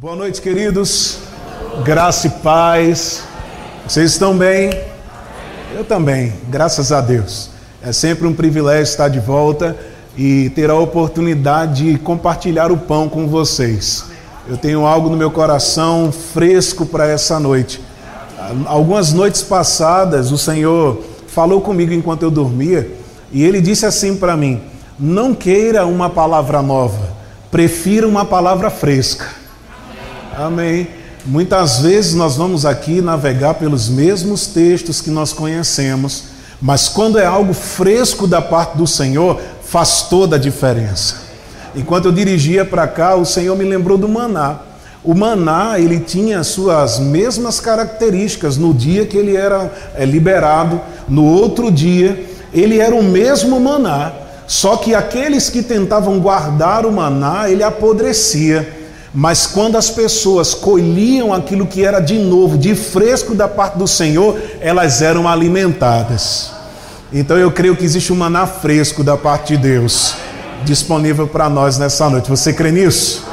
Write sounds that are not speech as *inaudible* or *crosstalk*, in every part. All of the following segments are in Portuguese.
Boa noite, queridos. Graça e paz. Vocês estão bem? Eu também, graças a Deus. É sempre um privilégio estar de volta e ter a oportunidade de compartilhar o pão com vocês. Eu tenho algo no meu coração fresco para essa noite. Algumas noites passadas, o Senhor falou comigo enquanto eu dormia e ele disse assim para mim: Não queira uma palavra nova, prefira uma palavra fresca. Amém. Muitas vezes nós vamos aqui navegar pelos mesmos textos que nós conhecemos, mas quando é algo fresco da parte do Senhor, faz toda a diferença. Enquanto eu dirigia para cá, o Senhor me lembrou do maná. O maná, ele tinha suas mesmas características no dia que ele era é, liberado, no outro dia, ele era o mesmo maná, só que aqueles que tentavam guardar o maná, ele apodrecia. Mas quando as pessoas colhiam aquilo que era de novo, de fresco da parte do Senhor, elas eram alimentadas. Então eu creio que existe um maná fresco da parte de Deus disponível para nós nessa noite. Você crê nisso?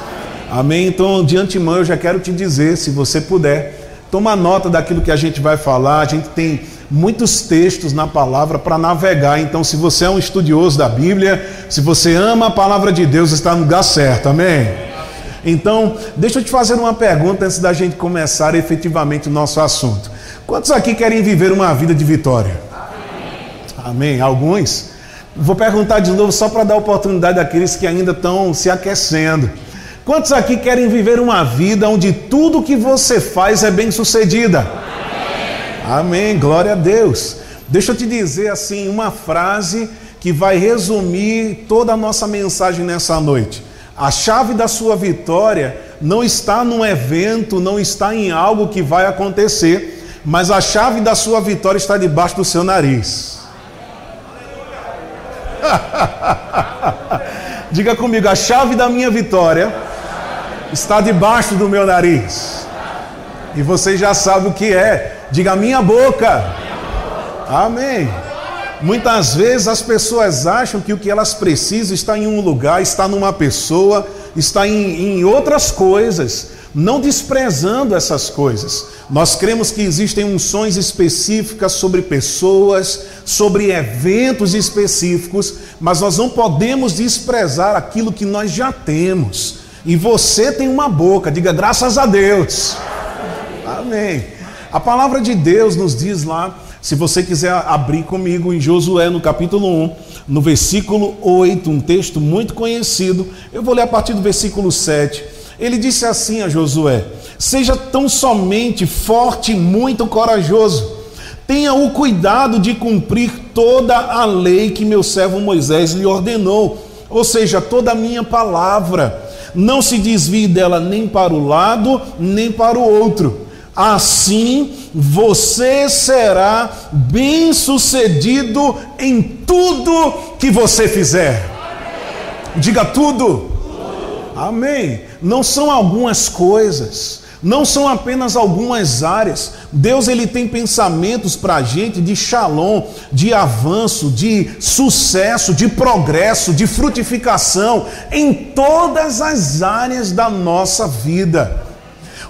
Amém? Então, de antemão, eu já quero te dizer, se você puder, toma nota daquilo que a gente vai falar. A gente tem muitos textos na palavra para navegar. Então, se você é um estudioso da Bíblia, se você ama a palavra de Deus, está no lugar certo. Amém? Então, deixa eu te fazer uma pergunta antes da gente começar efetivamente o nosso assunto. Quantos aqui querem viver uma vida de vitória? Amém. Amém. Alguns? Vou perguntar de novo só para dar oportunidade àqueles que ainda estão se aquecendo. Quantos aqui querem viver uma vida onde tudo que você faz é bem sucedida? Amém. Amém. Glória a Deus. Deixa eu te dizer assim uma frase que vai resumir toda a nossa mensagem nessa noite. A chave da sua vitória não está num evento, não está em algo que vai acontecer, mas a chave da sua vitória está debaixo do seu nariz. *laughs* Diga comigo, a chave da minha vitória está debaixo do meu nariz. E você já sabe o que é. Diga minha boca. Amém. Muitas vezes as pessoas acham que o que elas precisam está em um lugar, está numa pessoa, está em, em outras coisas, não desprezando essas coisas. Nós cremos que existem unções específicas sobre pessoas, sobre eventos específicos, mas nós não podemos desprezar aquilo que nós já temos. E você tem uma boca, diga graças a Deus. Amém. A palavra de Deus nos diz lá se você quiser abrir comigo em Josué, no capítulo 1, no versículo 8, um texto muito conhecido, eu vou ler a partir do versículo 7. Ele disse assim a Josué: Seja tão somente forte e muito corajoso, tenha o cuidado de cumprir toda a lei que meu servo Moisés lhe ordenou, ou seja, toda a minha palavra. Não se desvie dela nem para o lado, nem para o outro assim você será bem-sucedido em tudo que você fizer. Diga tudo. Amém. Não são algumas coisas, não são apenas algumas áreas. Deus ele tem pensamentos para a gente de shalom, de avanço, de sucesso, de progresso, de frutificação em todas as áreas da nossa vida.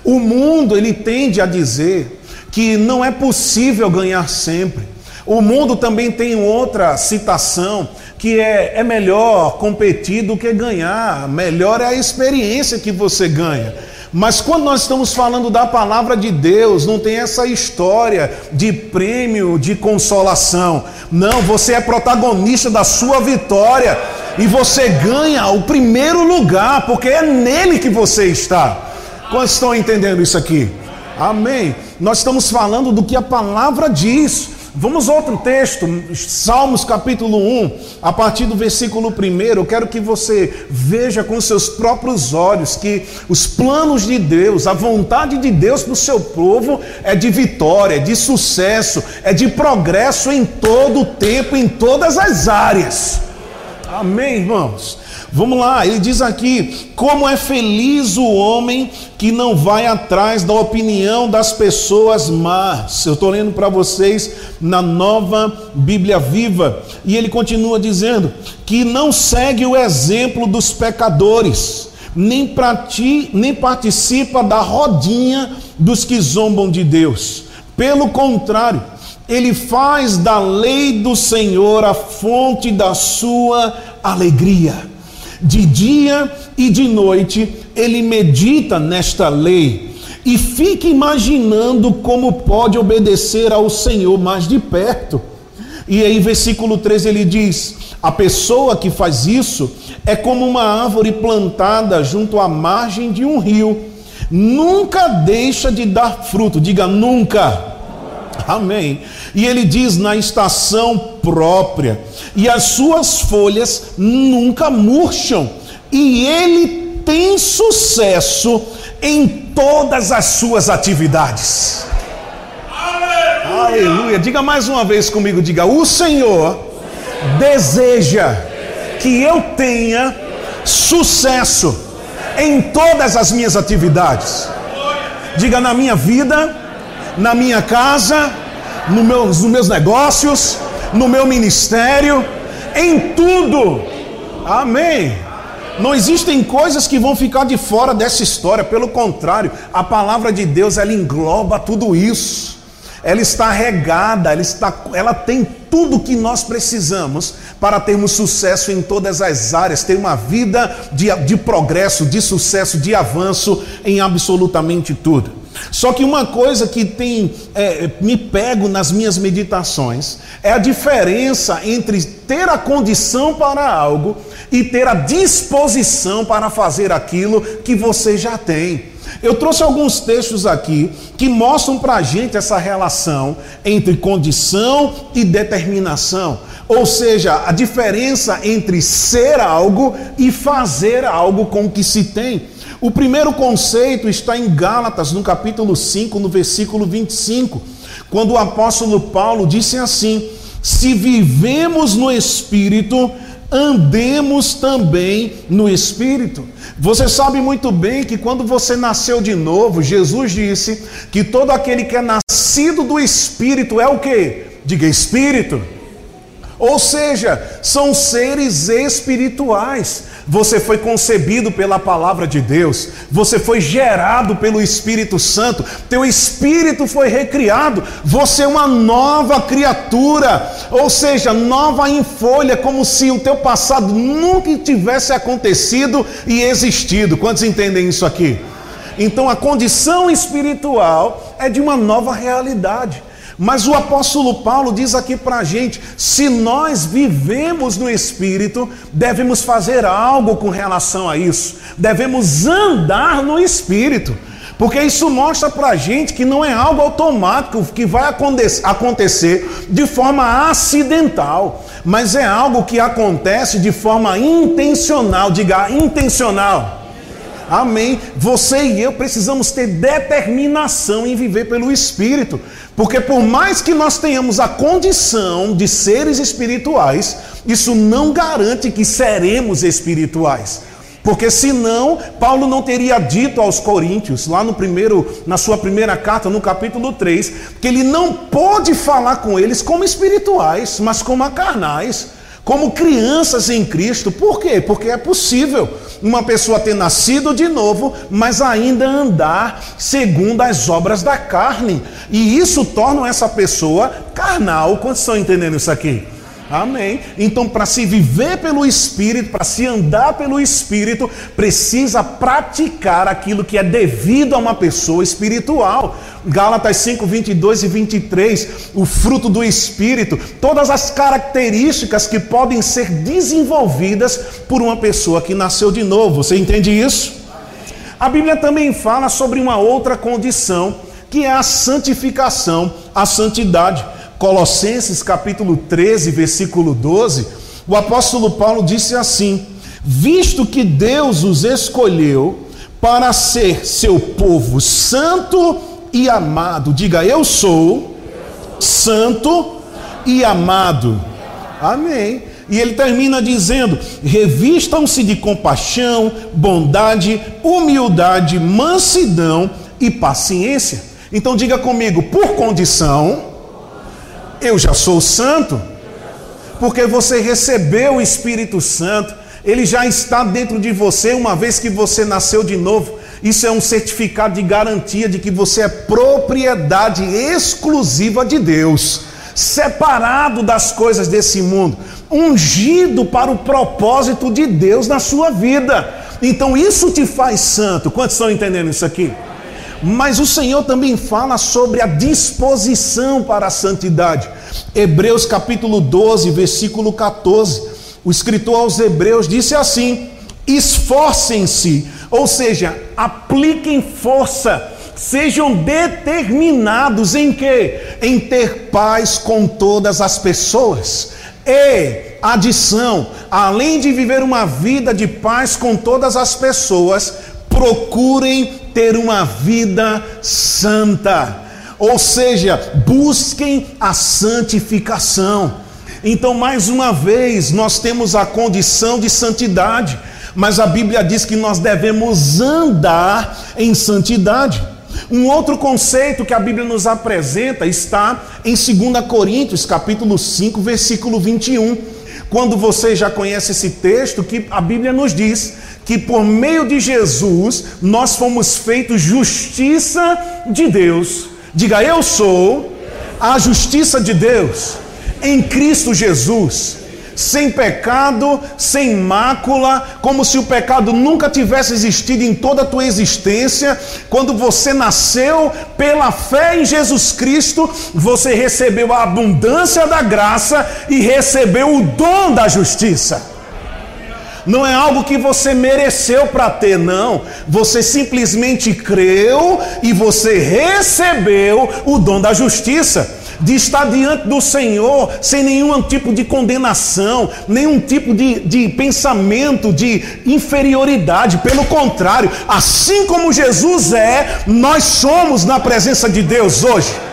O mundo ele tende a dizer que não é possível ganhar sempre. O mundo também tem outra citação que é, é melhor competir do que ganhar, melhor é a experiência que você ganha. Mas quando nós estamos falando da palavra de Deus, não tem essa história de prêmio, de consolação. Não, você é protagonista da sua vitória e você ganha o primeiro lugar, porque é nele que você está. Quantos estão entendendo isso aqui? Amém. Nós estamos falando do que a palavra diz. Vamos a outro texto, Salmos capítulo 1, a partir do versículo 1. Eu quero que você veja com seus próprios olhos que os planos de Deus, a vontade de Deus para o seu povo é de vitória, é de sucesso, é de progresso em todo o tempo, em todas as áreas. Amém, irmãos? Vamos lá, ele diz aqui: como é feliz o homem que não vai atrás da opinião das pessoas más. Eu estou lendo para vocês na nova Bíblia Viva. E ele continua dizendo: que não segue o exemplo dos pecadores, nem, prati, nem participa da rodinha dos que zombam de Deus. Pelo contrário, ele faz da lei do Senhor a fonte da sua alegria. De dia e de noite ele medita nesta lei e fica imaginando como pode obedecer ao Senhor mais de perto. E aí, versículo 13, ele diz: A pessoa que faz isso é como uma árvore plantada junto à margem de um rio, nunca deixa de dar fruto, diga nunca. Amém. E ele diz na estação própria, e as suas folhas nunca murcham, e ele tem sucesso em todas as suas atividades. Aleluia. Diga mais uma vez comigo, diga: "O Senhor deseja que eu tenha sucesso em todas as minhas atividades. Diga na minha vida, na minha casa, no meus, nos meus negócios, no meu ministério, em tudo. Amém. Não existem coisas que vão ficar de fora dessa história, pelo contrário, a palavra de Deus ela engloba tudo isso ela está regada, ela, está, ela tem tudo que nós precisamos para termos sucesso em todas as áreas, ter uma vida de, de progresso, de sucesso, de avanço em absolutamente tudo. Só que uma coisa que tem é, me pego nas minhas meditações é a diferença entre ter a condição para algo e ter a disposição para fazer aquilo que você já tem. Eu trouxe alguns textos aqui que mostram para a gente essa relação entre condição e determinação, ou seja, a diferença entre ser algo e fazer algo com o que se tem. O primeiro conceito está em Gálatas, no capítulo 5, no versículo 25, quando o apóstolo Paulo disse assim: Se vivemos no Espírito, andemos também no Espírito. Você sabe muito bem que quando você nasceu de novo, Jesus disse que todo aquele que é nascido do Espírito é o que? Diga Espírito. Ou seja, são seres espirituais. Você foi concebido pela palavra de Deus, você foi gerado pelo Espírito Santo, teu espírito foi recriado, você é uma nova criatura, ou seja, nova em folha, como se o teu passado nunca tivesse acontecido e existido. Quantos entendem isso aqui? Então a condição espiritual é de uma nova realidade. Mas o apóstolo Paulo diz aqui para a gente: se nós vivemos no Espírito, devemos fazer algo com relação a isso, devemos andar no Espírito. Porque isso mostra para a gente que não é algo automático que vai acontecer de forma acidental, mas é algo que acontece de forma intencional. Diga intencional. Amém. Você e eu precisamos ter determinação em viver pelo Espírito. Porque por mais que nós tenhamos a condição de seres espirituais, isso não garante que seremos espirituais. Porque senão, Paulo não teria dito aos coríntios, lá no primeiro, na sua primeira carta, no capítulo 3, que ele não pode falar com eles como espirituais, mas como carnais como crianças em Cristo. Por quê? Porque é possível uma pessoa ter nascido de novo, mas ainda andar segundo as obras da carne. E isso torna essa pessoa carnal. Quantos estão entendendo isso aqui? Amém. Então, para se viver pelo Espírito, para se andar pelo Espírito, precisa praticar aquilo que é devido a uma pessoa espiritual. Gálatas 5, 22 e 23, o fruto do Espírito, todas as características que podem ser desenvolvidas por uma pessoa que nasceu de novo. Você entende isso? A Bíblia também fala sobre uma outra condição, que é a santificação, a santidade. Colossenses capítulo 13, versículo 12, o apóstolo Paulo disse assim: Visto que Deus os escolheu para ser seu povo santo e amado, diga eu sou santo e amado. Amém. E ele termina dizendo: revistam-se de compaixão, bondade, humildade, mansidão e paciência. Então diga comigo, por condição eu já sou santo, porque você recebeu o Espírito Santo, ele já está dentro de você, uma vez que você nasceu de novo. Isso é um certificado de garantia de que você é propriedade exclusiva de Deus, separado das coisas desse mundo, ungido para o propósito de Deus na sua vida. Então isso te faz santo. Quantos estão entendendo isso aqui? Mas o Senhor também fala sobre a disposição para a santidade. Hebreus capítulo 12, versículo 14. O escritor aos Hebreus disse assim: esforcem-se, ou seja, apliquem força, sejam determinados em que? Em ter paz com todas as pessoas. E, adição, além de viver uma vida de paz com todas as pessoas, procurem ter uma vida santa. Ou seja, busquem a santificação. Então, mais uma vez, nós temos a condição de santidade, mas a Bíblia diz que nós devemos andar em santidade. Um outro conceito que a Bíblia nos apresenta está em 2 Coríntios, capítulo 5, versículo 21. Quando você já conhece esse texto, que a Bíblia nos diz que por meio de Jesus nós fomos feitos justiça de Deus. Diga, eu sou a justiça de Deus em Cristo Jesus sem pecado, sem mácula, como se o pecado nunca tivesse existido em toda a tua existência. Quando você nasceu pela fé em Jesus Cristo, você recebeu a abundância da graça e recebeu o dom da justiça não é algo que você mereceu para ter, não. Você simplesmente creu e você recebeu o dom da justiça. De estar diante do Senhor sem nenhum tipo de condenação, nenhum tipo de, de pensamento de inferioridade. Pelo contrário, assim como Jesus é, nós somos na presença de Deus hoje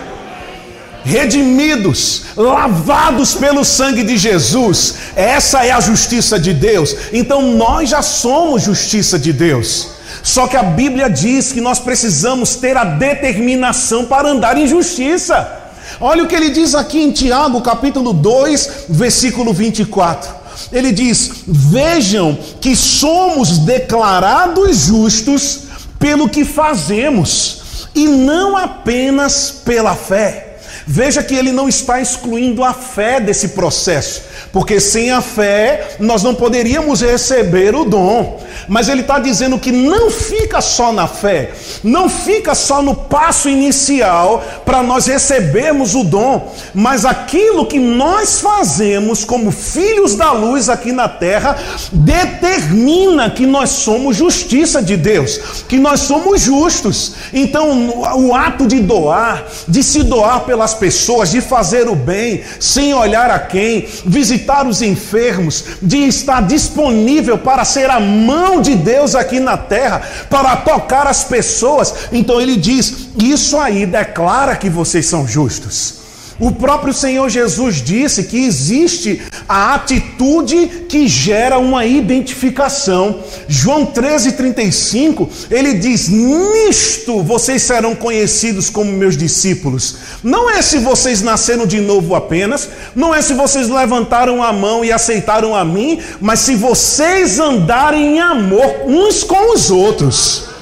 redimidos, lavados pelo sangue de Jesus. Essa é a justiça de Deus. Então nós já somos justiça de Deus. Só que a Bíblia diz que nós precisamos ter a determinação para andar em justiça. Olha o que ele diz aqui em Tiago, capítulo 2, versículo 24. Ele diz: Vejam que somos declarados justos pelo que fazemos, e não apenas pela fé. Veja que ele não está excluindo a fé desse processo, porque sem a fé nós não poderíamos receber o dom. Mas ele está dizendo que não fica só na fé, não fica só no passo inicial para nós recebermos o dom, mas aquilo que nós fazemos como filhos da luz aqui na terra determina que nós somos justiça de Deus, que nós somos justos. Então, o ato de doar, de se doar pelas pessoas, de fazer o bem, sem olhar a quem, visitar os enfermos, de estar disponível para ser a mão de Deus aqui na terra para tocar as pessoas. Então ele diz: Isso aí declara que vocês são justos. O próprio Senhor Jesus disse que existe a atitude que gera uma identificação. João 13,35, ele diz: Nisto vocês serão conhecidos como meus discípulos. Não é se vocês nasceram de novo apenas, não é se vocês levantaram a mão e aceitaram a mim, mas se vocês andarem em amor uns com os outros.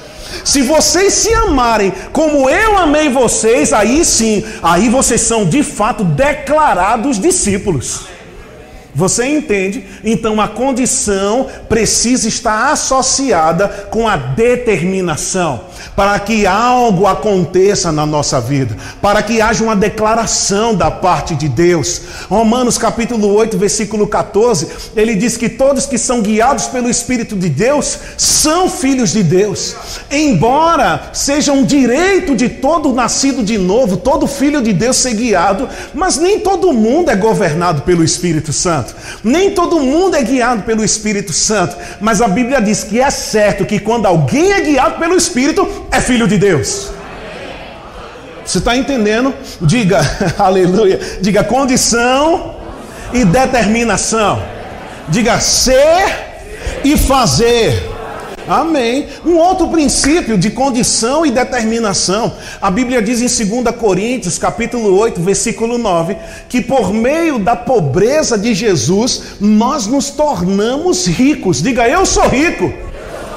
Se vocês se amarem como eu amei vocês, aí sim, aí vocês são de fato declarados discípulos. Você entende? Então a condição precisa estar associada com a determinação para que algo aconteça na nossa vida, para que haja uma declaração da parte de Deus. Romanos capítulo 8, versículo 14, ele diz que todos que são guiados pelo Espírito de Deus são filhos de Deus. Embora seja um direito de todo nascido de novo, todo filho de Deus ser guiado, mas nem todo mundo é governado pelo Espírito Santo. Nem todo mundo é guiado pelo Espírito Santo, mas a Bíblia diz que é certo que quando alguém é guiado pelo Espírito, é filho de Deus. Você está entendendo? Diga, *laughs* aleluia. Diga condição e determinação. Diga ser e fazer. Amém. Um outro princípio de condição e determinação. A Bíblia diz em 2 Coríntios, capítulo 8, versículo 9, que por meio da pobreza de Jesus, nós nos tornamos ricos. Diga, eu sou rico.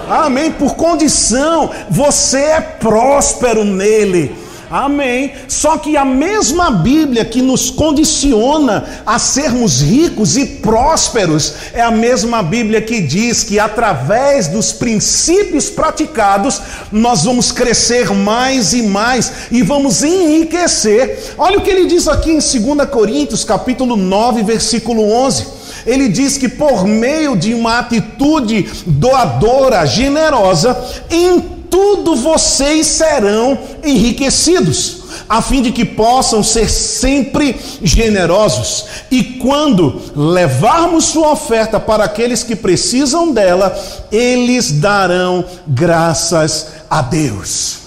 Amém. Por condição, você é próspero nele. Amém. Só que a mesma Bíblia que nos condiciona a sermos ricos e prósperos é a mesma Bíblia que diz que através dos princípios praticados nós vamos crescer mais e mais e vamos enriquecer. Olha o que ele diz aqui em 2 Coríntios, capítulo 9, versículo 11 ele diz que por meio de uma atitude doadora, generosa, em tudo vocês serão enriquecidos, a fim de que possam ser sempre generosos. E quando levarmos sua oferta para aqueles que precisam dela, eles darão graças a Deus.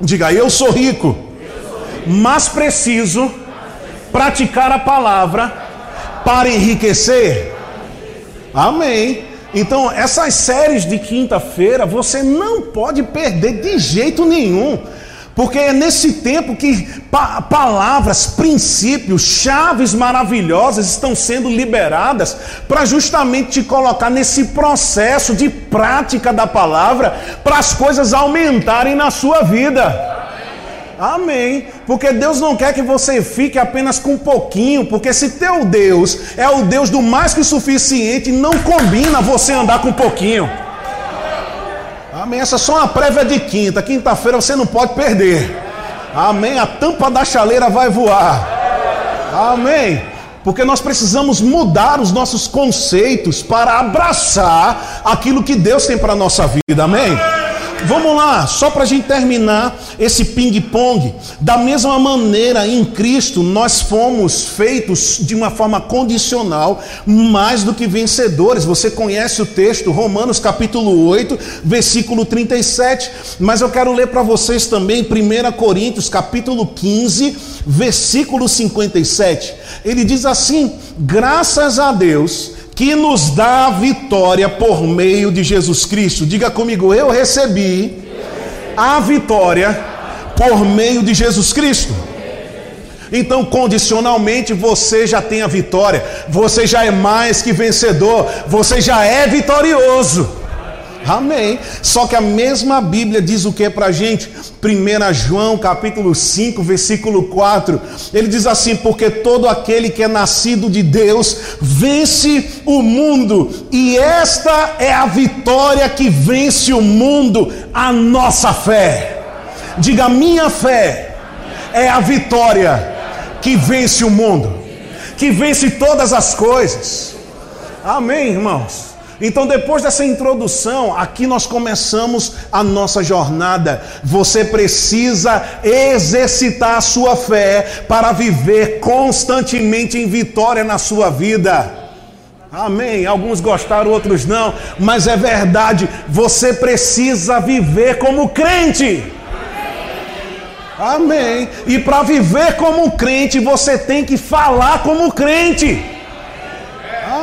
Diga, eu sou rico, mas preciso praticar a palavra para enriquecer. Amém. Então, essas séries de quinta-feira você não pode perder de jeito nenhum. Porque é nesse tempo que pa palavras, princípios, chaves maravilhosas estão sendo liberadas para justamente te colocar nesse processo de prática da palavra para as coisas aumentarem na sua vida. Amém. Porque Deus não quer que você fique apenas com um pouquinho, porque se teu Deus é o Deus do mais que suficiente, não combina você andar com um pouquinho. Amém. Essa é só uma prévia de quinta. Quinta-feira você não pode perder. Amém. A tampa da chaleira vai voar. Amém. Porque nós precisamos mudar os nossos conceitos para abraçar aquilo que Deus tem para a nossa vida. Amém. Vamos lá, só para a gente terminar esse ping-pong. Da mesma maneira, em Cristo, nós fomos feitos de uma forma condicional, mais do que vencedores. Você conhece o texto, Romanos capítulo 8, versículo 37. Mas eu quero ler para vocês também 1 Coríntios capítulo 15, versículo 57. Ele diz assim: graças a Deus que nos dá a vitória por meio de Jesus Cristo. Diga comigo, eu recebi a vitória por meio de Jesus Cristo. Então, condicionalmente, você já tem a vitória, você já é mais que vencedor, você já é vitorioso. Amém. Só que a mesma Bíblia diz o que para a gente? 1 João capítulo 5, versículo 4. Ele diz assim: Porque todo aquele que é nascido de Deus vence o mundo, e esta é a vitória que vence o mundo, a nossa fé. Diga, minha fé é a vitória que vence o mundo, que vence todas as coisas. Amém, irmãos. Então, depois dessa introdução, aqui nós começamos a nossa jornada. Você precisa exercitar a sua fé para viver constantemente em vitória na sua vida. Amém. Alguns gostaram, outros não, mas é verdade. Você precisa viver como crente. Amém. E para viver como crente, você tem que falar como crente.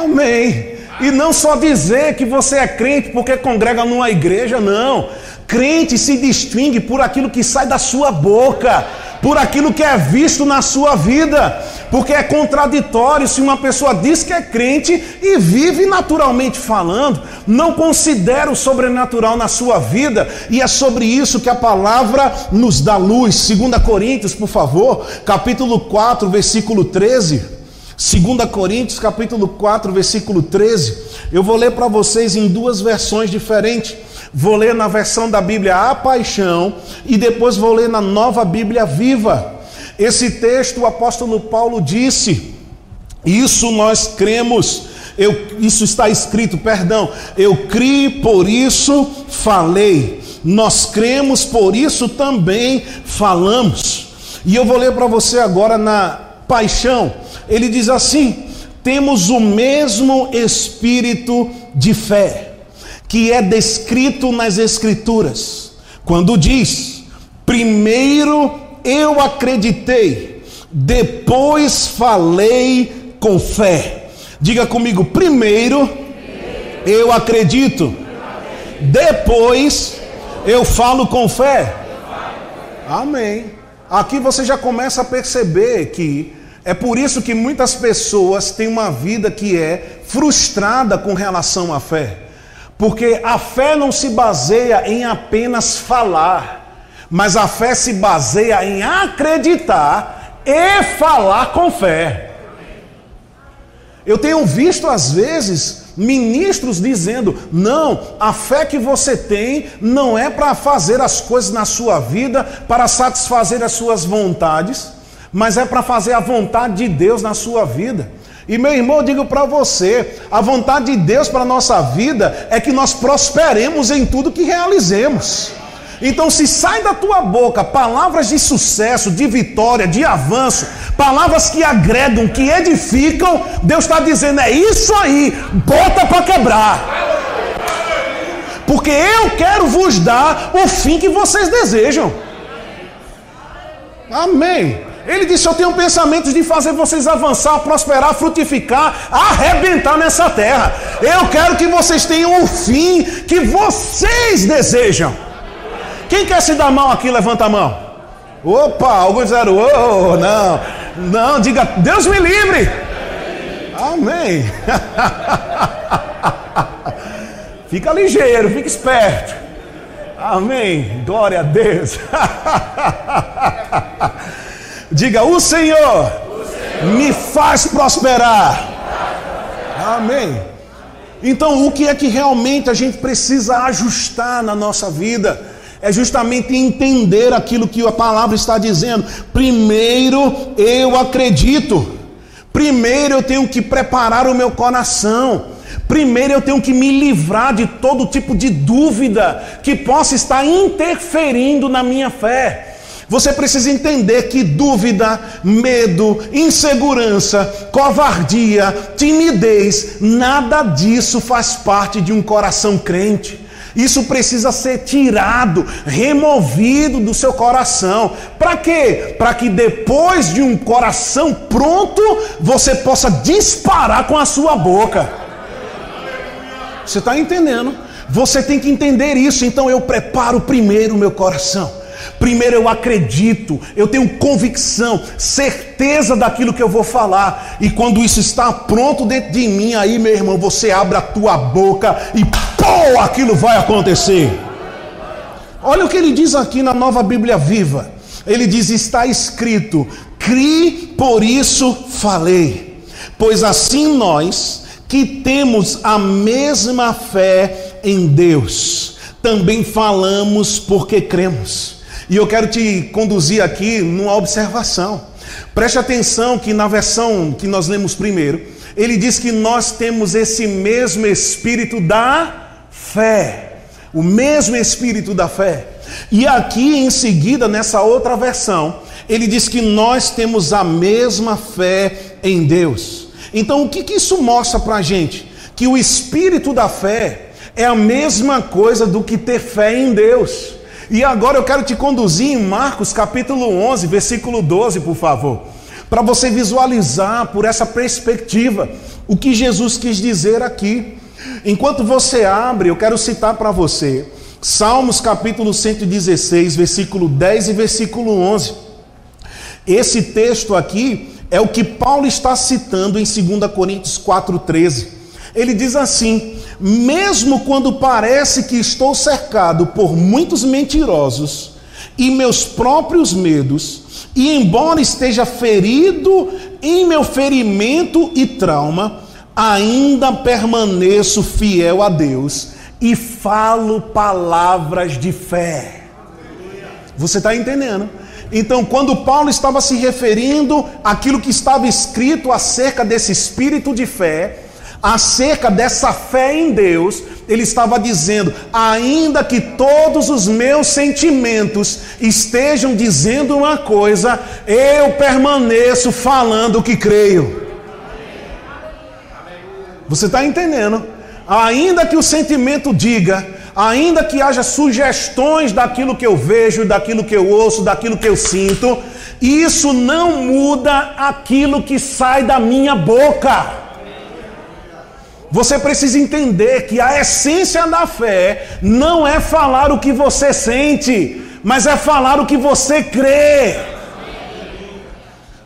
Amém. E não só dizer que você é crente porque congrega numa igreja, não. Crente se distingue por aquilo que sai da sua boca, por aquilo que é visto na sua vida. Porque é contraditório se uma pessoa diz que é crente e vive naturalmente falando, não considera o sobrenatural na sua vida, e é sobre isso que a palavra nos dá luz. 2 Coríntios, por favor, capítulo 4, versículo 13. 2 Coríntios capítulo 4, versículo 13. Eu vou ler para vocês em duas versões diferentes. Vou ler na versão da Bíblia A Paixão e depois vou ler na Nova Bíblia Viva. Esse texto o apóstolo Paulo disse: Isso nós cremos. Eu, isso está escrito, perdão. Eu criei, por isso falei. Nós cremos, por isso também falamos. E eu vou ler para você agora na paixão ele diz assim: temos o mesmo espírito de fé, que é descrito nas Escrituras, quando diz: primeiro eu acreditei, depois falei com fé. Diga comigo, primeiro eu acredito, Depois eu falo com fé. Amém. Aqui você já começa a perceber que é por isso que muitas pessoas têm uma vida que é frustrada com relação à fé. Porque a fé não se baseia em apenas falar, mas a fé se baseia em acreditar e falar com fé. Eu tenho visto às vezes ministros dizendo: não, a fé que você tem não é para fazer as coisas na sua vida, para satisfazer as suas vontades, mas é para fazer a vontade de Deus na sua vida. E meu irmão, eu digo para você: a vontade de Deus para a nossa vida é que nós prosperemos em tudo que realizemos. Então, se sai da tua boca palavras de sucesso, de vitória, de avanço, palavras que agregam, que edificam, Deus está dizendo: é isso aí, bota para quebrar. Porque eu quero vos dar o fim que vocês desejam. Amém. Ele disse: Eu tenho pensamentos de fazer vocês avançar, prosperar, frutificar, arrebentar nessa terra. Eu quero que vocês tenham o fim que vocês desejam. Quem quer se dar mal aqui, levanta a mão. Opa, alguns disseram, oh, não, não, diga, Deus me livre. Amém. *laughs* fica ligeiro, fica esperto. Amém. Glória a Deus. *laughs* Diga: O Senhor, me faz prosperar. Amém. Então, o que é que realmente a gente precisa ajustar na nossa vida? É justamente entender aquilo que a palavra está dizendo. Primeiro eu acredito. Primeiro eu tenho que preparar o meu coração. Primeiro eu tenho que me livrar de todo tipo de dúvida que possa estar interferindo na minha fé. Você precisa entender que dúvida, medo, insegurança, covardia, timidez, nada disso faz parte de um coração crente. Isso precisa ser tirado, removido do seu coração. Para quê? Para que depois de um coração pronto, você possa disparar com a sua boca. Você está entendendo? Você tem que entender isso. Então eu preparo primeiro o meu coração. Primeiro eu acredito, eu tenho convicção, certeza daquilo que eu vou falar. E quando isso está pronto dentro de mim, aí, meu irmão, você abre a tua boca e pô, aquilo vai acontecer. Olha o que ele diz aqui na nova Bíblia Viva. Ele diz: está escrito, crie, por isso falei. Pois assim nós, que temos a mesma fé em Deus, também falamos porque cremos. E eu quero te conduzir aqui numa observação. Preste atenção que na versão que nós lemos primeiro, ele diz que nós temos esse mesmo espírito da fé. O mesmo espírito da fé. E aqui em seguida, nessa outra versão, ele diz que nós temos a mesma fé em Deus. Então, o que, que isso mostra para a gente? Que o espírito da fé é a mesma coisa do que ter fé em Deus. E agora eu quero te conduzir em Marcos capítulo 11, versículo 12, por favor, para você visualizar por essa perspectiva o que Jesus quis dizer aqui. Enquanto você abre, eu quero citar para você Salmos capítulo 116, versículo 10 e versículo 11. Esse texto aqui é o que Paulo está citando em 2 Coríntios 4,13. Ele diz assim: mesmo quando parece que estou cercado por muitos mentirosos e meus próprios medos, e embora esteja ferido em meu ferimento e trauma, ainda permaneço fiel a Deus e falo palavras de fé. Você está entendendo? Então, quando Paulo estava se referindo àquilo que estava escrito acerca desse espírito de fé, acerca dessa fé em Deus, ele estava dizendo: ainda que todos os meus sentimentos estejam dizendo uma coisa, eu permaneço falando o que creio. Você está entendendo? Ainda que o sentimento diga, ainda que haja sugestões daquilo que eu vejo, daquilo que eu ouço, daquilo que eu sinto, isso não muda aquilo que sai da minha boca. Você precisa entender que a essência da fé não é falar o que você sente, mas é falar o que você crê.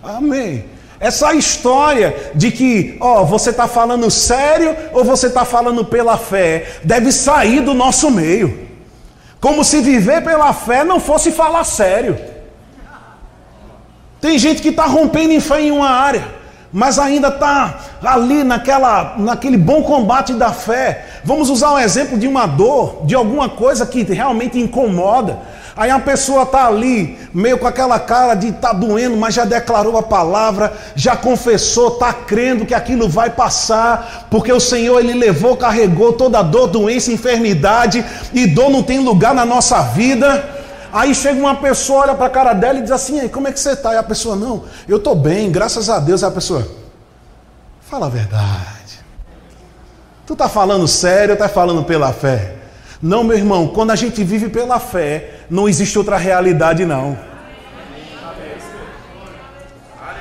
Amém. Essa história de que, ó, você está falando sério ou você está falando pela fé, deve sair do nosso meio. Como se viver pela fé não fosse falar sério. Tem gente que está rompendo em fé em uma área, mas ainda está ali naquela, naquele bom combate da fé. Vamos usar um exemplo de uma dor, de alguma coisa que realmente incomoda. Aí a pessoa está ali, meio com aquela cara de está doendo, mas já declarou a palavra, já confessou, está crendo que aquilo vai passar, porque o Senhor ele levou, carregou toda dor, doença, enfermidade, e dor não tem lugar na nossa vida. Aí chega uma pessoa, olha para a cara dela e diz assim: aí, como é que você está? E a pessoa, não, eu estou bem, graças a Deus. Aí a pessoa, fala a verdade. Tu está falando sério ou está falando pela fé? Não, meu irmão, quando a gente vive pela fé, não existe outra realidade, não.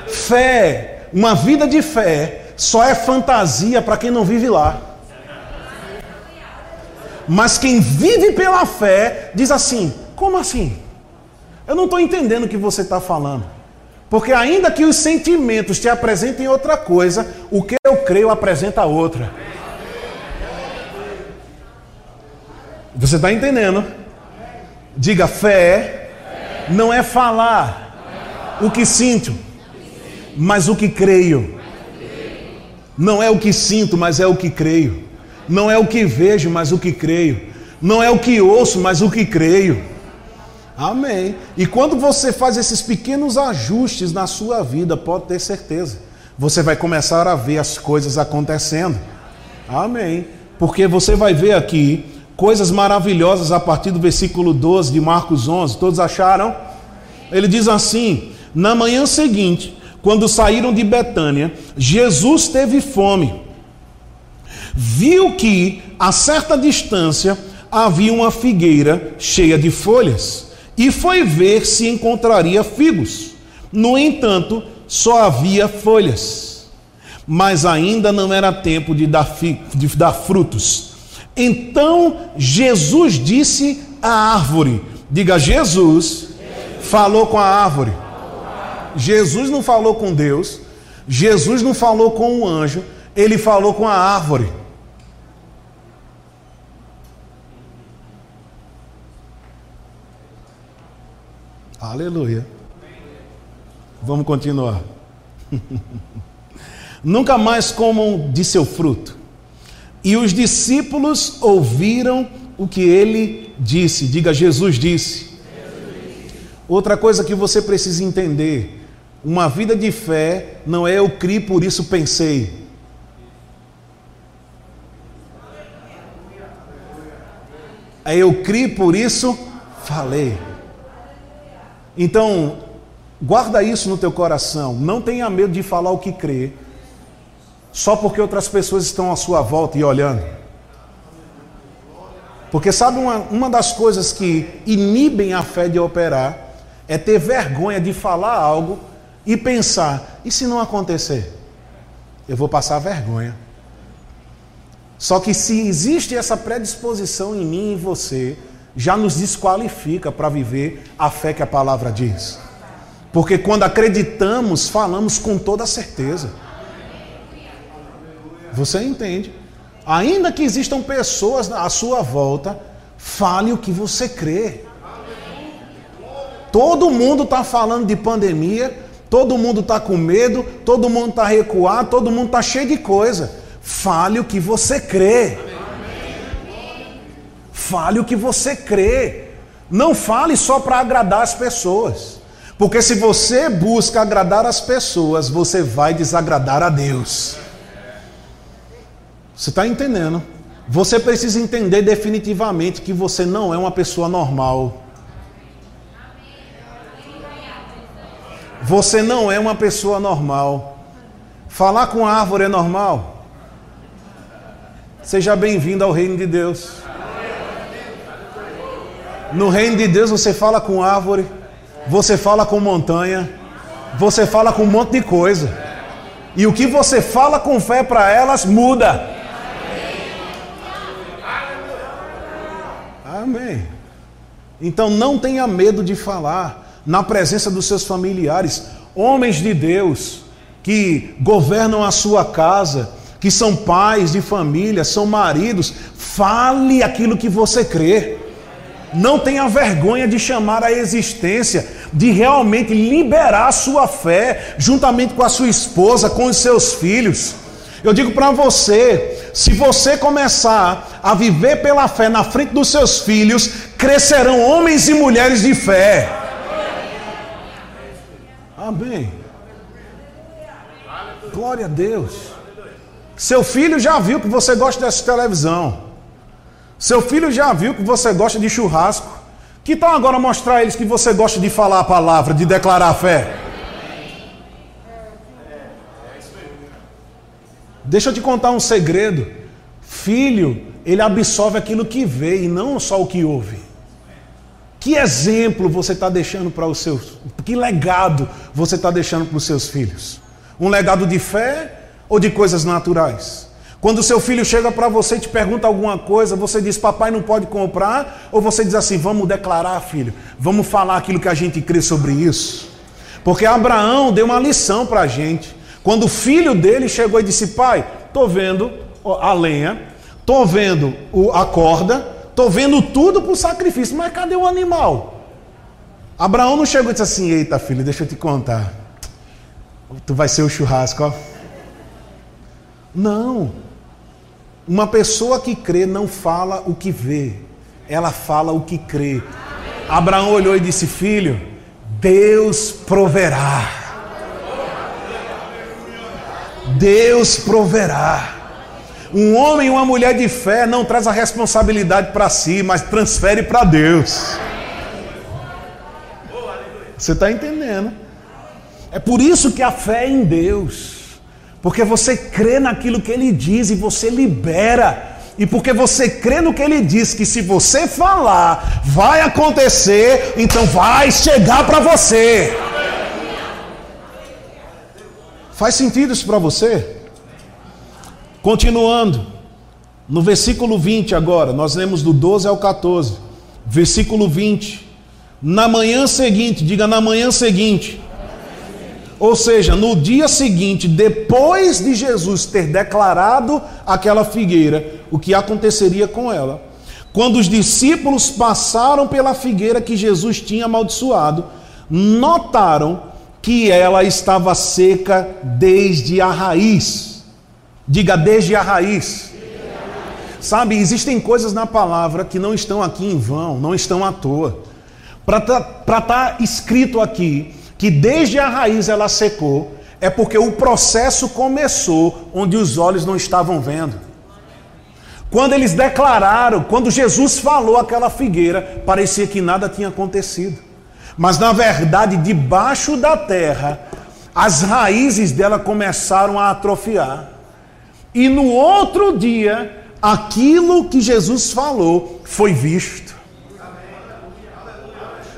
Fé, uma vida de fé, só é fantasia para quem não vive lá. Mas quem vive pela fé diz assim: como assim? Eu não estou entendendo o que você está falando. Porque ainda que os sentimentos te apresentem outra coisa, o que eu creio apresenta outra. Você está entendendo? Diga fé, não é falar o que sinto, mas o que creio. Não é o que sinto, mas é o que creio. Não é o que vejo, mas o que creio. Não é o que ouço, mas o que creio. Amém. E quando você faz esses pequenos ajustes na sua vida, pode ter certeza, você vai começar a ver as coisas acontecendo. Amém. Porque você vai ver aqui coisas maravilhosas a partir do versículo 12 de Marcos 11. Todos acharam? Ele diz assim: Na manhã seguinte, quando saíram de Betânia, Jesus teve fome. Viu que a certa distância havia uma figueira cheia de folhas e foi ver se encontraria figos. No entanto, só havia folhas, mas ainda não era tempo de dar, de dar frutos. Então Jesus disse à árvore: Diga, Jesus falou com a árvore. Jesus não falou com Deus, Jesus não falou com um anjo, ele falou com a árvore. Aleluia. Vamos continuar. *laughs* Nunca mais comam de seu fruto. E os discípulos ouviram o que ele disse. Diga, Jesus disse. Outra coisa que você precisa entender: uma vida de fé não é eu criei, por isso pensei. É eu criei, por isso falei. Então, guarda isso no teu coração. Não tenha medo de falar o que crê só porque outras pessoas estão à sua volta e olhando. Porque sabe uma, uma das coisas que inibem a fé de operar é ter vergonha de falar algo e pensar: e se não acontecer? Eu vou passar vergonha. Só que se existe essa predisposição em mim e em você, já nos desqualifica para viver a fé que a palavra diz. Porque quando acreditamos, falamos com toda certeza. Você entende? Ainda que existam pessoas à sua volta, fale o que você crê. Todo mundo está falando de pandemia, todo mundo está com medo, todo mundo está recuado, todo mundo está cheio de coisa. Fale o que você crê. Fale o que você crê. Não fale só para agradar as pessoas. Porque se você busca agradar as pessoas, você vai desagradar a Deus. Você está entendendo? Você precisa entender definitivamente que você não é uma pessoa normal. Você não é uma pessoa normal. Falar com a árvore é normal. Seja bem-vindo ao reino de Deus. No reino de Deus você fala com árvore, você fala com montanha, você fala com um monte de coisa. E o que você fala com fé para elas muda. Amém. Então não tenha medo de falar na presença dos seus familiares, homens de Deus que governam a sua casa, que são pais de família, são maridos, fale aquilo que você crê. Não tenha vergonha de chamar a existência, de realmente liberar a sua fé, juntamente com a sua esposa, com os seus filhos. Eu digo para você: se você começar a viver pela fé na frente dos seus filhos, crescerão homens e mulheres de fé. Amém. Glória a Deus. Seu filho já viu que você gosta dessa televisão. Seu filho já viu que você gosta de churrasco. Que tal agora mostrar a eles que você gosta de falar a palavra, de declarar a fé? Deixa eu te contar um segredo. Filho, ele absorve aquilo que vê e não só o que ouve. Que exemplo você está deixando para os seus. Que legado você está deixando para os seus filhos? Um legado de fé ou de coisas naturais? Quando seu filho chega para você e te pergunta alguma coisa, você diz, papai não pode comprar, ou você diz assim, vamos declarar, filho, vamos falar aquilo que a gente crê sobre isso. Porque Abraão deu uma lição para a gente. Quando o filho dele chegou e disse, pai, estou vendo a lenha, estou vendo a corda, estou vendo tudo para o sacrifício, mas cadê o animal? Abraão não chegou e disse assim, eita filho, deixa eu te contar. Tu vai ser o churrasco, ó. Não. Uma pessoa que crê não fala o que vê, ela fala o que crê. Abraão olhou e disse: Filho, Deus proverá. Deus proverá. Um homem e uma mulher de fé não traz a responsabilidade para si, mas transfere para Deus. Você está entendendo? É por isso que a fé é em Deus. Porque você crê naquilo que ele diz e você libera. E porque você crê no que ele diz, que se você falar, vai acontecer, então vai chegar para você. Faz sentido isso para você? Continuando, no versículo 20 agora, nós lemos do 12 ao 14. Versículo 20. Na manhã seguinte, diga na manhã seguinte, ou seja, no dia seguinte, depois de Jesus ter declarado aquela figueira, o que aconteceria com ela? Quando os discípulos passaram pela figueira que Jesus tinha amaldiçoado, notaram que ela estava seca desde a raiz. Diga desde a raiz. Sabe, existem coisas na palavra que não estão aqui em vão, não estão à toa. Para estar tá, tá escrito aqui que desde a raiz ela secou, é porque o processo começou onde os olhos não estavam vendo. Quando eles declararam, quando Jesus falou aquela figueira, parecia que nada tinha acontecido. Mas na verdade, debaixo da terra, as raízes dela começaram a atrofiar. E no outro dia, aquilo que Jesus falou foi visto.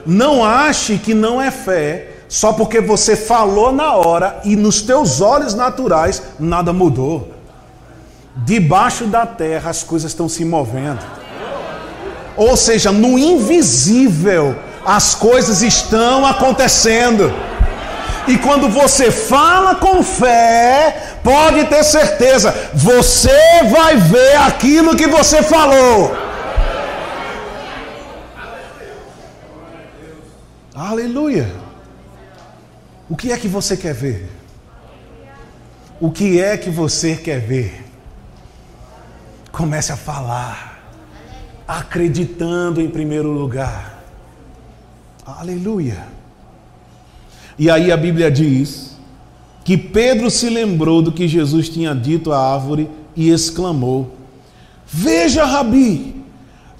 Não ache que não é fé só porque você falou na hora e nos teus olhos naturais nada mudou. Debaixo da terra as coisas estão se movendo. Ou seja, no invisível as coisas estão acontecendo. E quando você fala com fé, pode ter certeza, você vai ver aquilo que você falou. Aleluia. O que é que você quer ver? O que é que você quer ver? Comece a falar, acreditando em primeiro lugar. Aleluia. E aí a Bíblia diz que Pedro se lembrou do que Jesus tinha dito à árvore e exclamou: Veja, Rabi,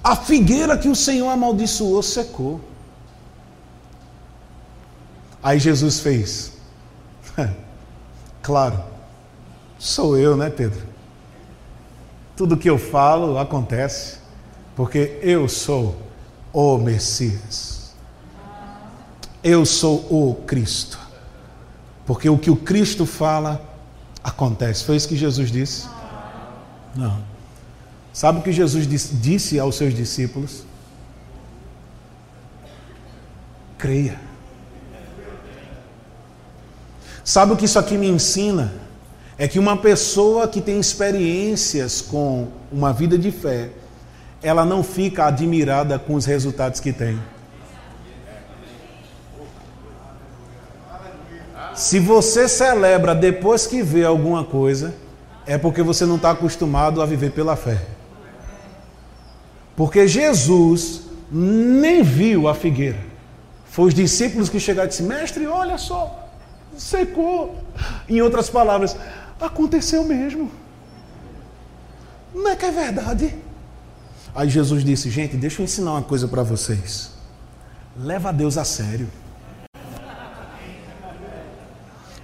a figueira que o Senhor amaldiçoou secou. Aí Jesus fez. *laughs* claro, sou eu, né, Pedro? Tudo que eu falo acontece, porque eu sou o Messias. Eu sou o Cristo. Porque o que o Cristo fala acontece. Foi isso que Jesus disse? Não. Sabe o que Jesus disse aos seus discípulos? creia. Sabe o que isso aqui me ensina? É que uma pessoa que tem experiências com uma vida de fé, ela não fica admirada com os resultados que tem. Se você celebra depois que vê alguma coisa, é porque você não está acostumado a viver pela fé. Porque Jesus nem viu a figueira. Foi os discípulos que chegaram e disseram: Mestre, olha só, secou. Em outras palavras, aconteceu mesmo. Não é que é verdade? Aí Jesus disse: Gente, deixa eu ensinar uma coisa para vocês. Leva Deus a sério.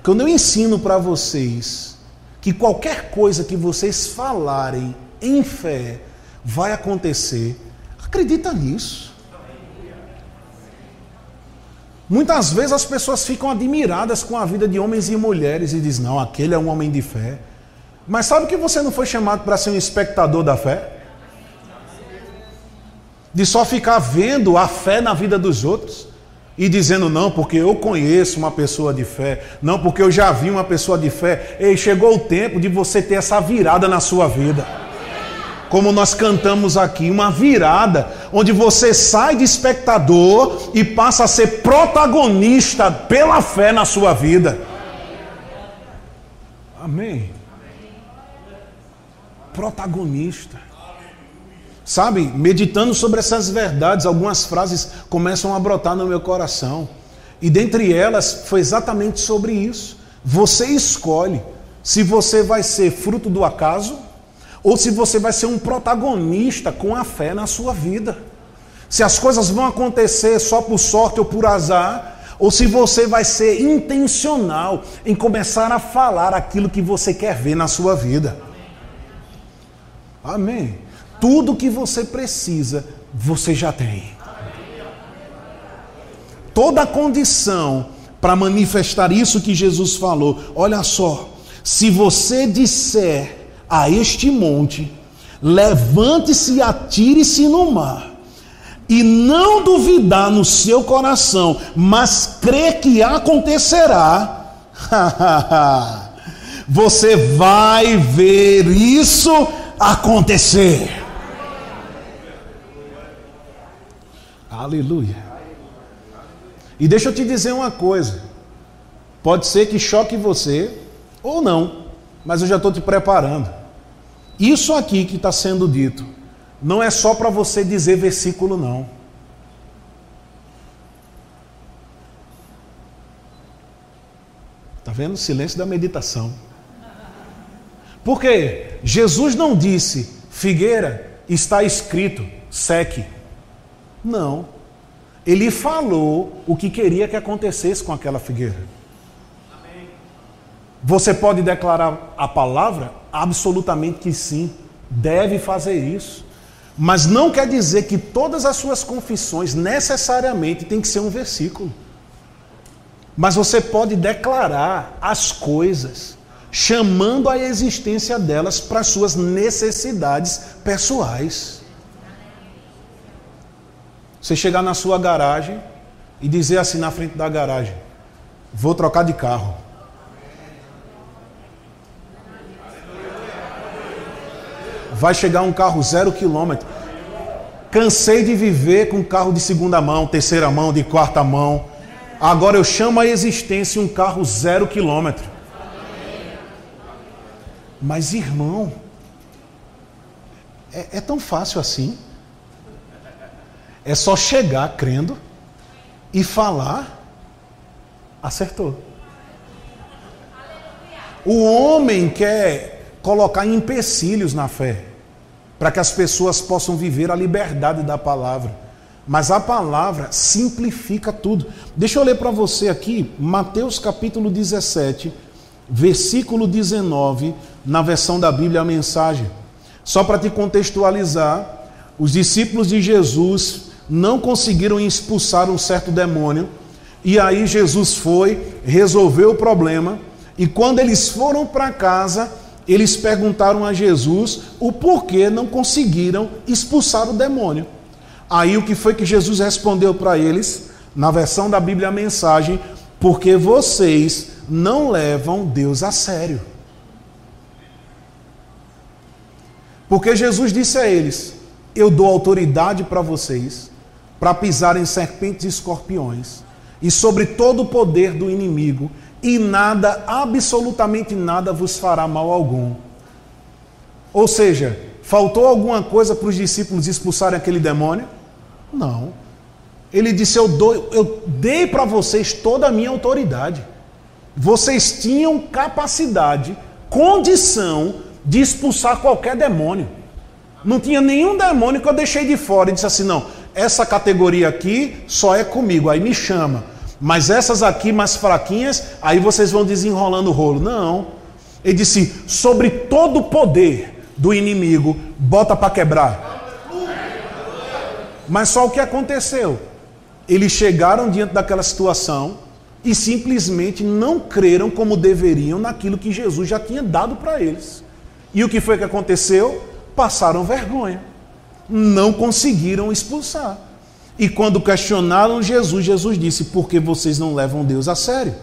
Quando eu ensino para vocês que qualquer coisa que vocês falarem em fé vai acontecer, acredita nisso. Muitas vezes as pessoas ficam admiradas com a vida de homens e mulheres e dizem: não, aquele é um homem de fé. Mas sabe que você não foi chamado para ser um espectador da fé? De só ficar vendo a fé na vida dos outros e dizendo não, porque eu conheço uma pessoa de fé, não, porque eu já vi uma pessoa de fé. Ei, chegou o tempo de você ter essa virada na sua vida. Como nós cantamos aqui, uma virada onde você sai de espectador e passa a ser protagonista pela fé na sua vida. Amém. Protagonista. Sabe, meditando sobre essas verdades, algumas frases começam a brotar no meu coração. E dentre elas foi exatamente sobre isso. Você escolhe se você vai ser fruto do acaso ou se você vai ser um protagonista com a fé na sua vida. Se as coisas vão acontecer só por sorte ou por azar, ou se você vai ser intencional em começar a falar aquilo que você quer ver na sua vida. Amém. Tudo que você precisa, você já tem. Toda a condição para manifestar isso que Jesus falou. Olha só, se você disser a este monte: levante-se e atire-se no mar. E não duvidar no seu coração, mas crer que acontecerá, *laughs* você vai ver isso acontecer. Aleluia. E deixa eu te dizer uma coisa: pode ser que choque você ou não, mas eu já estou te preparando. Isso aqui que está sendo dito não é só para você dizer versículo, não. Está vendo? O silêncio da meditação. Porque Jesus não disse, figueira, está escrito, seque. Não. Ele falou o que queria que acontecesse com aquela figueira. Você pode declarar a palavra? Absolutamente que sim. Deve fazer isso. Mas não quer dizer que todas as suas confissões necessariamente tem que ser um versículo. Mas você pode declarar as coisas, chamando a existência delas para as suas necessidades pessoais. Você chegar na sua garagem e dizer assim na frente da garagem: Vou trocar de carro. Vai chegar um carro zero quilômetro. Cansei de viver com carro de segunda mão, terceira mão, de quarta mão. Agora eu chamo a existência um carro zero quilômetro. Mas irmão, é, é tão fácil assim. É só chegar crendo e falar, acertou. O homem quer colocar empecilhos na fé, para que as pessoas possam viver a liberdade da palavra. Mas a palavra simplifica tudo. Deixa eu ler para você aqui, Mateus capítulo 17, versículo 19, na versão da Bíblia, a mensagem. Só para te contextualizar, os discípulos de Jesus não conseguiram expulsar um certo demônio. E aí Jesus foi, resolveu o problema. E quando eles foram para casa, eles perguntaram a Jesus o porquê não conseguiram expulsar o demônio. Aí o que foi que Jesus respondeu para eles? na versão da Bíblia a mensagem, porque vocês não levam Deus a sério. Porque Jesus disse a eles: Eu dou autoridade para vocês para pisarem serpentes e escorpiões e sobre todo o poder do inimigo, e nada, absolutamente nada vos fará mal algum. Ou seja, faltou alguma coisa para os discípulos expulsarem aquele demônio? Não. Ele disse: Eu, dou, eu dei para vocês toda a minha autoridade. Vocês tinham capacidade, condição de expulsar qualquer demônio. Não tinha nenhum demônio que eu deixei de fora e disse assim: não, essa categoria aqui só é comigo, aí me chama. Mas essas aqui mais fraquinhas, aí vocês vão desenrolando o rolo. Não. Ele disse: sobre todo o poder do inimigo, bota para quebrar. Mas só o que aconteceu? Eles chegaram diante daquela situação e simplesmente não creram como deveriam naquilo que Jesus já tinha dado para eles. E o que foi que aconteceu? Passaram vergonha. Não conseguiram expulsar. E quando questionaram Jesus, Jesus disse: Porque vocês não levam Deus a sério.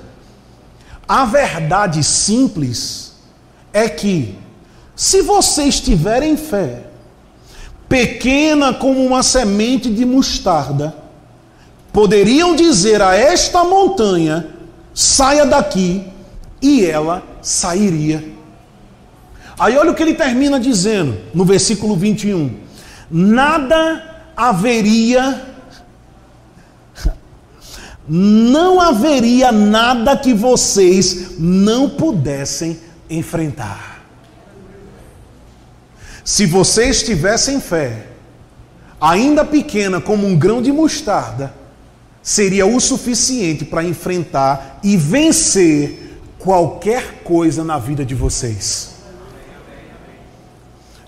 A verdade simples é que, se vocês tiverem fé, pequena como uma semente de mostarda, poderiam dizer a esta montanha: saia daqui, e ela sairia. Aí olha o que ele termina dizendo no versículo 21. Nada haveria não haveria nada que vocês não pudessem enfrentar. Se vocês tivessem fé, ainda pequena como um grão de mostarda, seria o suficiente para enfrentar e vencer qualquer coisa na vida de vocês.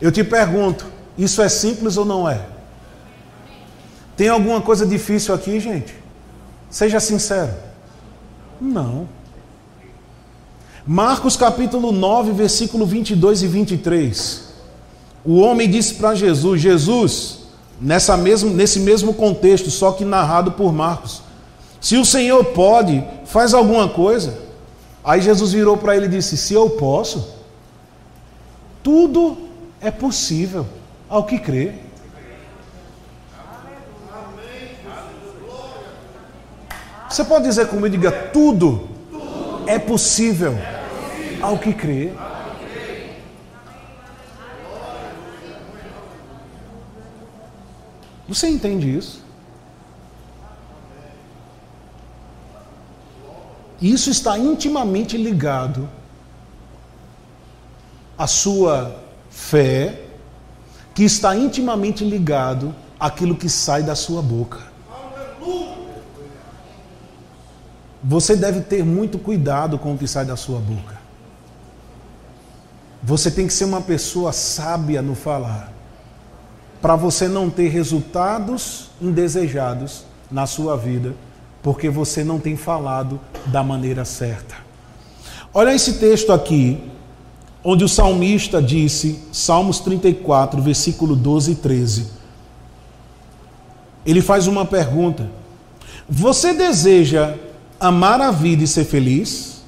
Eu te pergunto, isso é simples ou não é? Tem alguma coisa difícil aqui, gente? Seja sincero. Não. Marcos capítulo 9, versículo 22 e 23. O homem disse para Jesus: Jesus, nessa mesmo, nesse mesmo contexto, só que narrado por Marcos: Se o Senhor pode, faz alguma coisa. Aí Jesus virou para ele e disse: Se eu posso, tudo é possível ao que crê. Você pode dizer comigo, diga tudo, é possível ao que crê. Você entende isso? Isso está intimamente ligado à sua fé, que está intimamente ligado àquilo que sai da sua boca. Você deve ter muito cuidado com o que sai da sua boca. Você tem que ser uma pessoa sábia no falar, para você não ter resultados indesejados na sua vida, porque você não tem falado da maneira certa. Olha esse texto aqui, onde o salmista disse, Salmos 34, versículo 12 e 13. Ele faz uma pergunta: Você deseja amar a vida e ser feliz?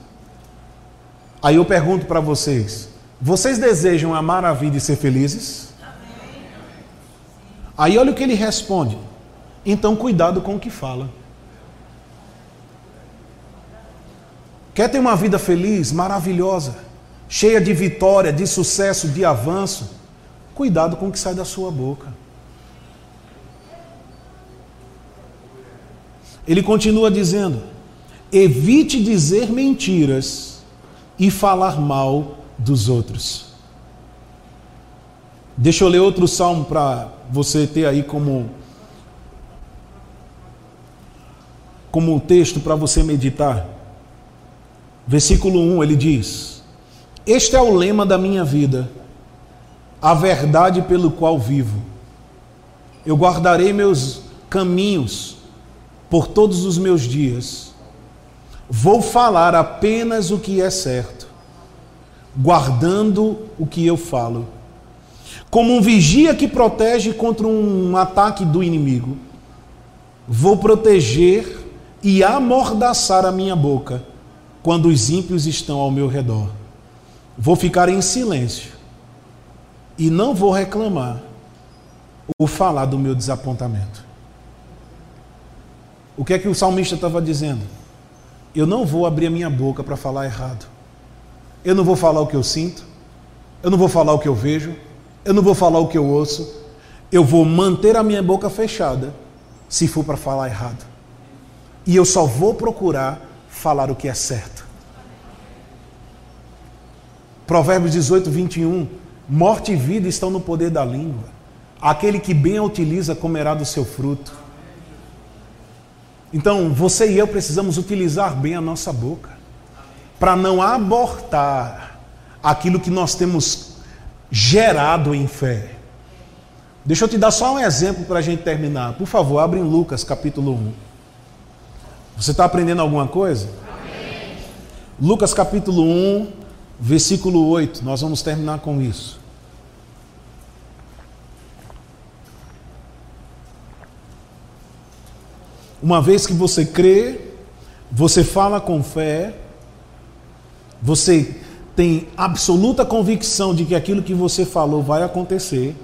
Aí eu pergunto para vocês: Vocês desejam amar a vida e ser felizes? Aí olha o que ele responde: Então cuidado com o que fala. Quer ter uma vida feliz, maravilhosa? cheia de vitória, de sucesso, de avanço, cuidado com o que sai da sua boca. Ele continua dizendo: evite dizer mentiras e falar mal dos outros. Deixa eu ler outro salmo para você ter aí como como texto para você meditar. Versículo 1 ele diz: este é o lema da minha vida, a verdade pelo qual vivo. Eu guardarei meus caminhos por todos os meus dias. Vou falar apenas o que é certo, guardando o que eu falo. Como um vigia que protege contra um ataque do inimigo, vou proteger e amordaçar a minha boca quando os ímpios estão ao meu redor. Vou ficar em silêncio e não vou reclamar ou falar do meu desapontamento. O que é que o salmista estava dizendo? Eu não vou abrir a minha boca para falar errado. Eu não vou falar o que eu sinto. Eu não vou falar o que eu vejo. Eu não vou falar o que eu ouço. Eu vou manter a minha boca fechada se for para falar errado. E eu só vou procurar falar o que é certo. Provérbios 18, 21. Morte e vida estão no poder da língua. Aquele que bem a utiliza comerá do seu fruto. Então, você e eu precisamos utilizar bem a nossa boca para não abortar aquilo que nós temos gerado em fé. Deixa eu te dar só um exemplo para a gente terminar. Por favor, abre em Lucas capítulo 1. Você está aprendendo alguma coisa? Amém. Lucas capítulo 1, versículo 8. Nós vamos terminar com isso. Uma vez que você crê, você fala com fé, você tem absoluta convicção de que aquilo que você falou vai acontecer.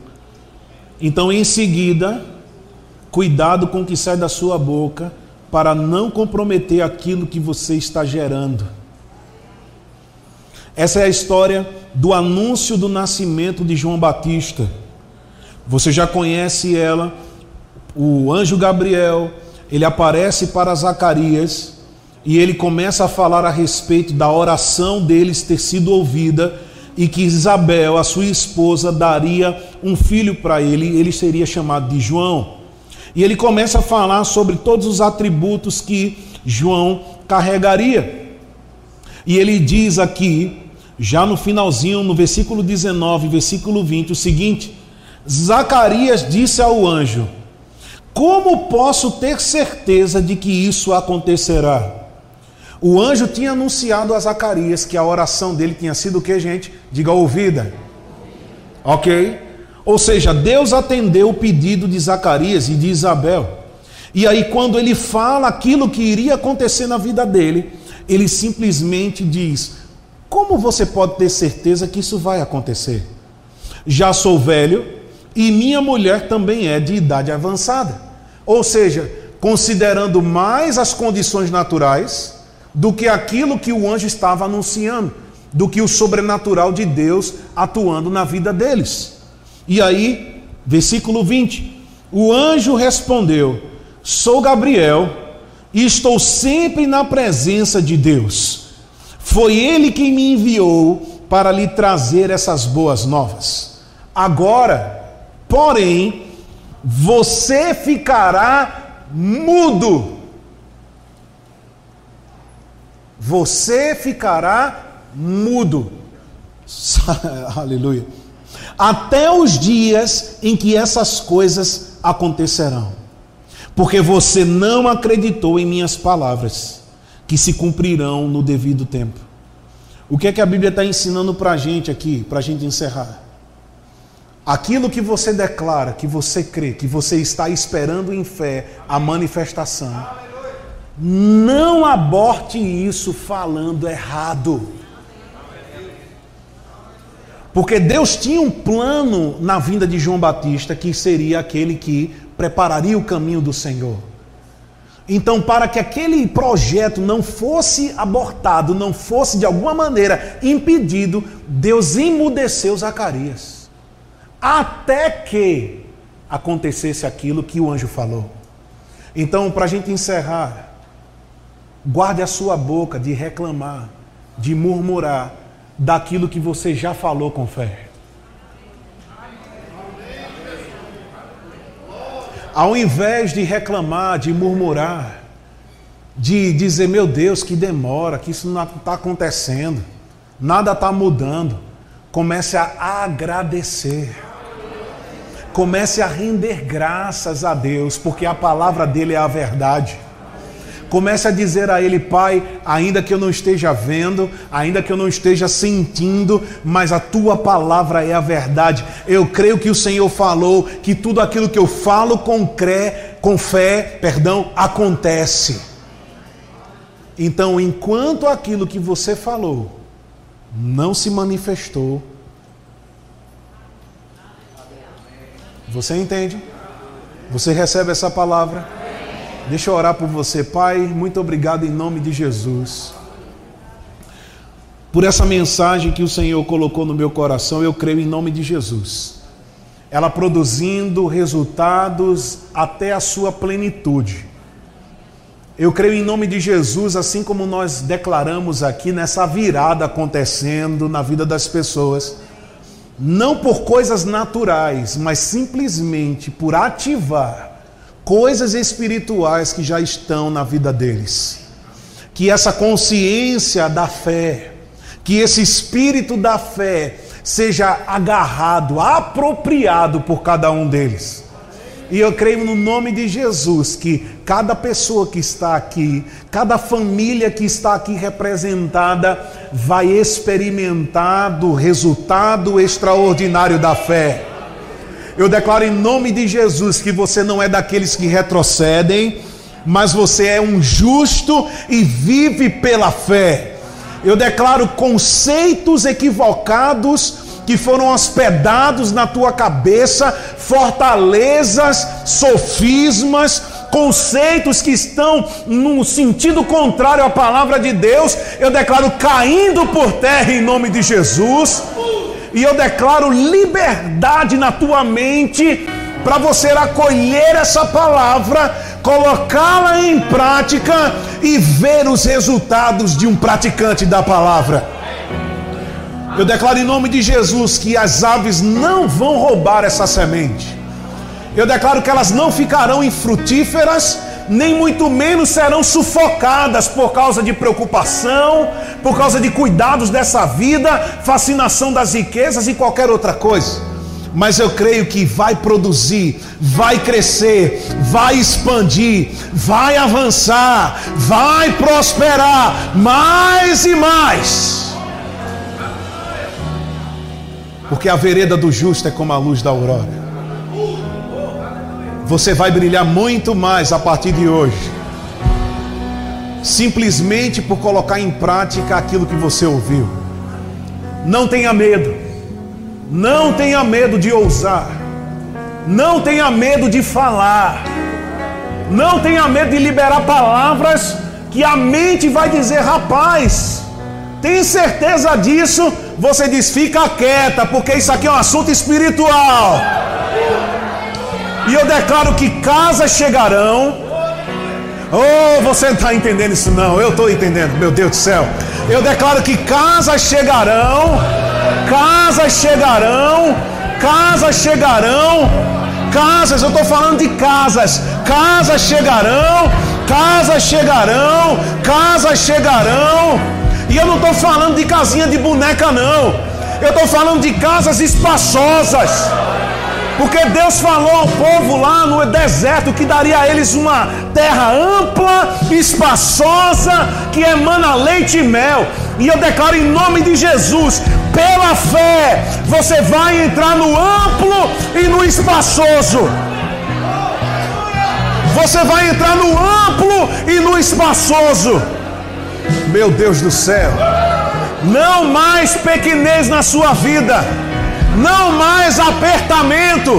Então, em seguida, cuidado com o que sai da sua boca para não comprometer aquilo que você está gerando. Essa é a história do anúncio do nascimento de João Batista. Você já conhece ela, o anjo Gabriel, ele aparece para Zacarias e ele começa a falar a respeito da oração deles ter sido ouvida e que Isabel, a sua esposa, daria um filho para ele, ele seria chamado de João. E ele começa a falar sobre todos os atributos que João carregaria. E ele diz aqui, já no finalzinho, no versículo 19, versículo 20, o seguinte: Zacarias disse ao anjo: Como posso ter certeza de que isso acontecerá? O anjo tinha anunciado a Zacarias que a oração dele tinha sido o que, gente? Diga ouvida. Ok? Ou seja, Deus atendeu o pedido de Zacarias e de Isabel. E aí, quando ele fala aquilo que iria acontecer na vida dele, ele simplesmente diz: Como você pode ter certeza que isso vai acontecer? Já sou velho e minha mulher também é de idade avançada. Ou seja, considerando mais as condições naturais, do que aquilo que o anjo estava anunciando, do que o sobrenatural de Deus atuando na vida deles. E aí, versículo 20: o anjo respondeu: Sou Gabriel e estou sempre na presença de Deus. Foi ele quem me enviou para lhe trazer essas boas novas. Agora, porém, você ficará mudo você ficará mudo. *laughs* Aleluia. Até os dias em que essas coisas acontecerão. Porque você não acreditou em minhas palavras, que se cumprirão no devido tempo. O que é que a Bíblia está ensinando para a gente aqui, para a gente encerrar? Aquilo que você declara, que você crê, que você está esperando em fé, a manifestação não aborte isso falando errado. Porque Deus tinha um plano na vinda de João Batista que seria aquele que prepararia o caminho do Senhor. Então, para que aquele projeto não fosse abortado, não fosse de alguma maneira impedido, Deus emudeceu Zacarias. Até que acontecesse aquilo que o anjo falou. Então, para a gente encerrar, Guarde a sua boca de reclamar, de murmurar daquilo que você já falou com fé. Ao invés de reclamar, de murmurar, de dizer, meu Deus, que demora, que isso não está acontecendo, nada está mudando, comece a agradecer. Comece a render graças a Deus, porque a palavra dele é a verdade. Comece a dizer a Ele, Pai, ainda que eu não esteja vendo, ainda que eu não esteja sentindo, mas a tua palavra é a verdade. Eu creio que o Senhor falou que tudo aquilo que eu falo com, com fé, perdão, acontece. Então, enquanto aquilo que você falou não se manifestou, você entende? Você recebe essa palavra? Deixa eu orar por você, Pai. Muito obrigado em nome de Jesus. Por essa mensagem que o Senhor colocou no meu coração, eu creio em nome de Jesus. Ela produzindo resultados até a sua plenitude. Eu creio em nome de Jesus, assim como nós declaramos aqui nessa virada acontecendo na vida das pessoas, não por coisas naturais, mas simplesmente por ativar coisas espirituais que já estão na vida deles. Que essa consciência da fé, que esse espírito da fé seja agarrado, apropriado por cada um deles e eu creio no nome de Jesus que cada pessoa que está aqui, cada família que está aqui representada, vai experimentar do resultado extraordinário da fé. Eu declaro em nome de Jesus que você não é daqueles que retrocedem, mas você é um justo e vive pela fé. Eu declaro conceitos equivocados que foram hospedados na tua cabeça, fortalezas, sofismas, conceitos que estão no sentido contrário à palavra de Deus, eu declaro caindo por terra em nome de Jesus, e eu declaro liberdade na tua mente para você acolher essa palavra, colocá-la em prática e ver os resultados de um praticante da palavra. Eu declaro em nome de Jesus que as aves não vão roubar essa semente. Eu declaro que elas não ficarão infrutíferas, nem muito menos serão sufocadas por causa de preocupação, por causa de cuidados dessa vida, fascinação das riquezas e qualquer outra coisa. Mas eu creio que vai produzir, vai crescer, vai expandir, vai avançar, vai prosperar mais e mais porque a vereda do justo é como a luz da aurora. Você vai brilhar muito mais a partir de hoje, simplesmente por colocar em prática aquilo que você ouviu. Não tenha medo, não tenha medo de ousar, não tenha medo de falar, não tenha medo de liberar palavras que a mente vai dizer: rapaz, tem certeza disso? Você diz: fica quieta, porque isso aqui é um assunto espiritual. E eu declaro que casas chegarão. Oh, você não está entendendo isso não? Eu estou entendendo, meu Deus do céu. Eu declaro que casas chegarão, casas chegarão, casas chegarão, casas, eu estou falando de casas, casas chegarão, casas chegarão, casas chegarão. E eu não estou falando de casinha de boneca, não. Eu estou falando de casas espaçosas. Porque Deus falou ao povo lá no deserto que daria a eles uma terra ampla, espaçosa, que emana leite e mel. E eu declaro em nome de Jesus, pela fé, você vai entrar no amplo e no espaçoso. Você vai entrar no amplo e no espaçoso. Meu Deus do céu. Não mais pequenez na sua vida. Não mais apertamento.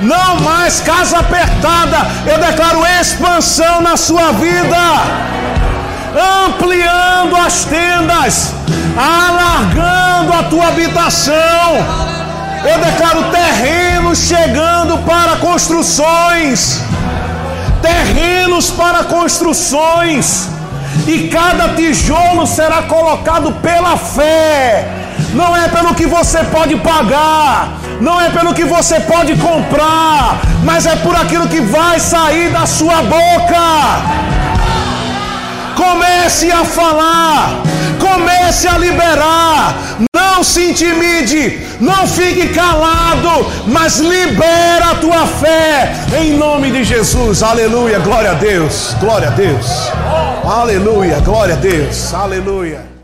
Não mais casa apertada. Eu declaro expansão na sua vida. Ampliando as tendas. Alargando a tua habitação. Eu declaro terrenos chegando para construções. Terrenos para construções e cada tijolo será colocado pela fé. Não é pelo que você pode pagar, não é pelo que você pode comprar, mas é por aquilo que vai sair da sua boca. Comece a falar, comece a liberar, não se intimide, não fique calado, mas libera a tua fé em nome de Jesus. Aleluia, glória a Deus, glória a Deus. Aleluia, glória a Deus. Aleluia.